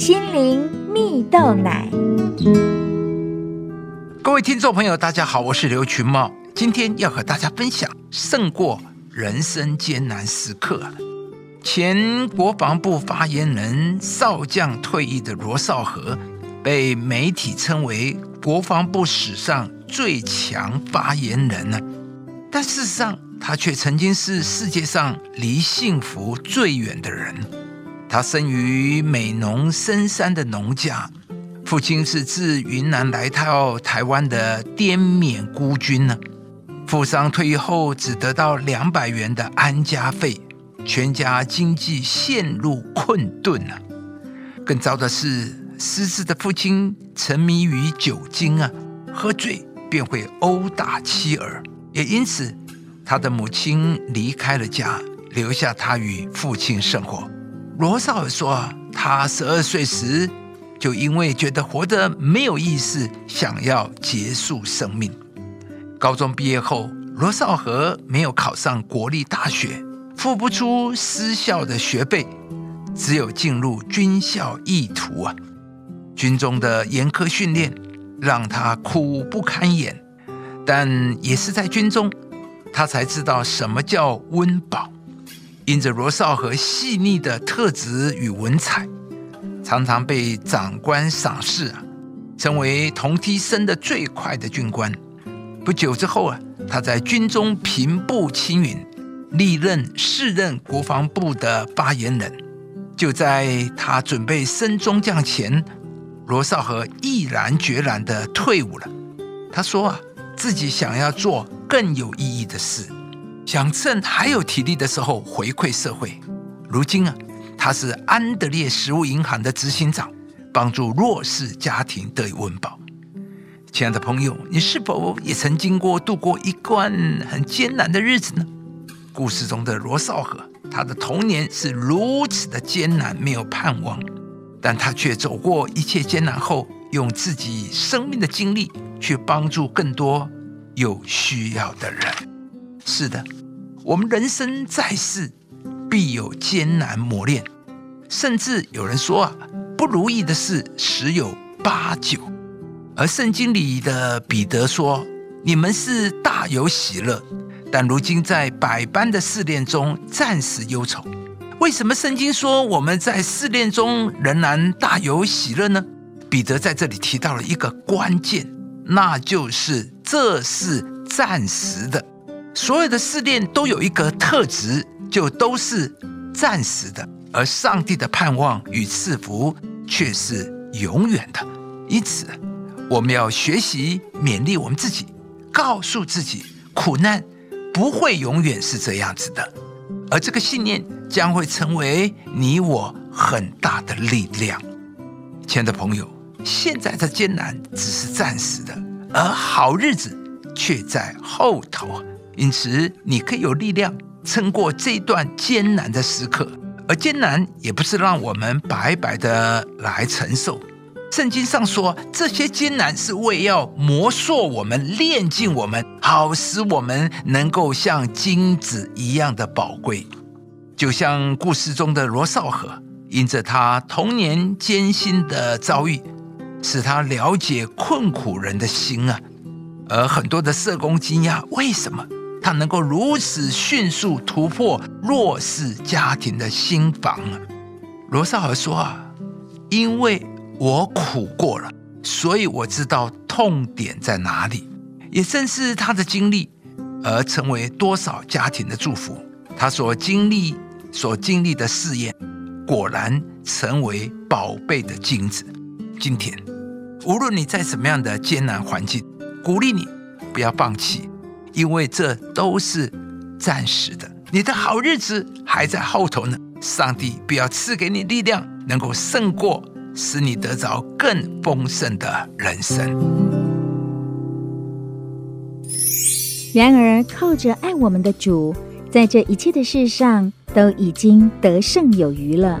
心灵蜜豆奶。各位听众朋友，大家好，我是刘群茂，今天要和大家分享胜过人生艰难时刻。前国防部发言人少将退役的罗少河，被媒体称为国防部史上最强发言人呢。但事实上，他却曾经是世界上离幸福最远的人。他生于美浓深山的农家，父亲是自云南来到台湾的滇缅孤军呢。富商退役后只得到两百元的安家费，全家经济陷入困顿了。更糟的是，失智的父亲沉迷于酒精啊，喝醉便会殴打妻儿。也因此，他的母亲离开了家，留下他与父亲生活。罗少说，他十二岁时就因为觉得活得没有意思，想要结束生命。高中毕业后，罗少和没有考上国立大学，付不出私校的学费，只有进入军校意图啊。军中的严苛训练让他苦不堪言。但也是在军中，他才知道什么叫温饱。因着罗少和细腻的特质与文采，常常被长官赏识啊，成为同梯升的最快的军官。不久之后啊，他在军中平步青云，历任四任国防部的发言人。就在他准备升中将前，罗少和毅然决然的退伍了。他说啊。自己想要做更有意义的事，想趁还有体力的时候回馈社会。如今啊，他是安德烈食物银行的执行长，帮助弱势家庭得以温饱。亲爱的朋友，你是否也曾经过度过一段很艰难的日子呢？故事中的罗少河，他的童年是如此的艰难，没有盼望，但他却走过一切艰难后，用自己生命的经历。去帮助更多有需要的人。是的，我们人生在世，必有艰难磨练，甚至有人说啊，不如意的事十有八九。而圣经里的彼得说：“你们是大有喜乐，但如今在百般的试炼中暂时忧愁。”为什么圣经说我们在试炼中仍然大有喜乐呢？彼得在这里提到了一个关键。那就是这是暂时的，所有的试炼都有一个特质，就都是暂时的，而上帝的盼望与赐福却是永远的。因此，我们要学习勉励我们自己，告诉自己，苦难不会永远是这样子的，而这个信念将会成为你我很大的力量。亲爱的朋友。现在的艰难只是暂时的，而好日子却在后头。因此，你可以有力量撑过这段艰难的时刻。而艰难也不是让我们白白的来承受。圣经上说，这些艰难是为要磨塑我们、炼尽我们，好使我们能够像金子一样的宝贵。就像故事中的罗少河，因着他童年艰辛的遭遇。使他了解困苦人的心啊，而很多的社工惊讶，为什么他能够如此迅速突破弱势家庭的心房啊？罗少尔说啊，因为我苦过了，所以我知道痛点在哪里。也正是他的经历，而成为多少家庭的祝福。他所经历、所经历的试验，果然成为宝贝的金子。今天，无论你在什么样的艰难环境，鼓励你不要放弃，因为这都是暂时的。你的好日子还在后头呢。上帝必要赐给你力量，能够胜过，使你得着更丰盛的人生。然而，靠着爱我们的主，在这一切的事上都已经得胜有余了。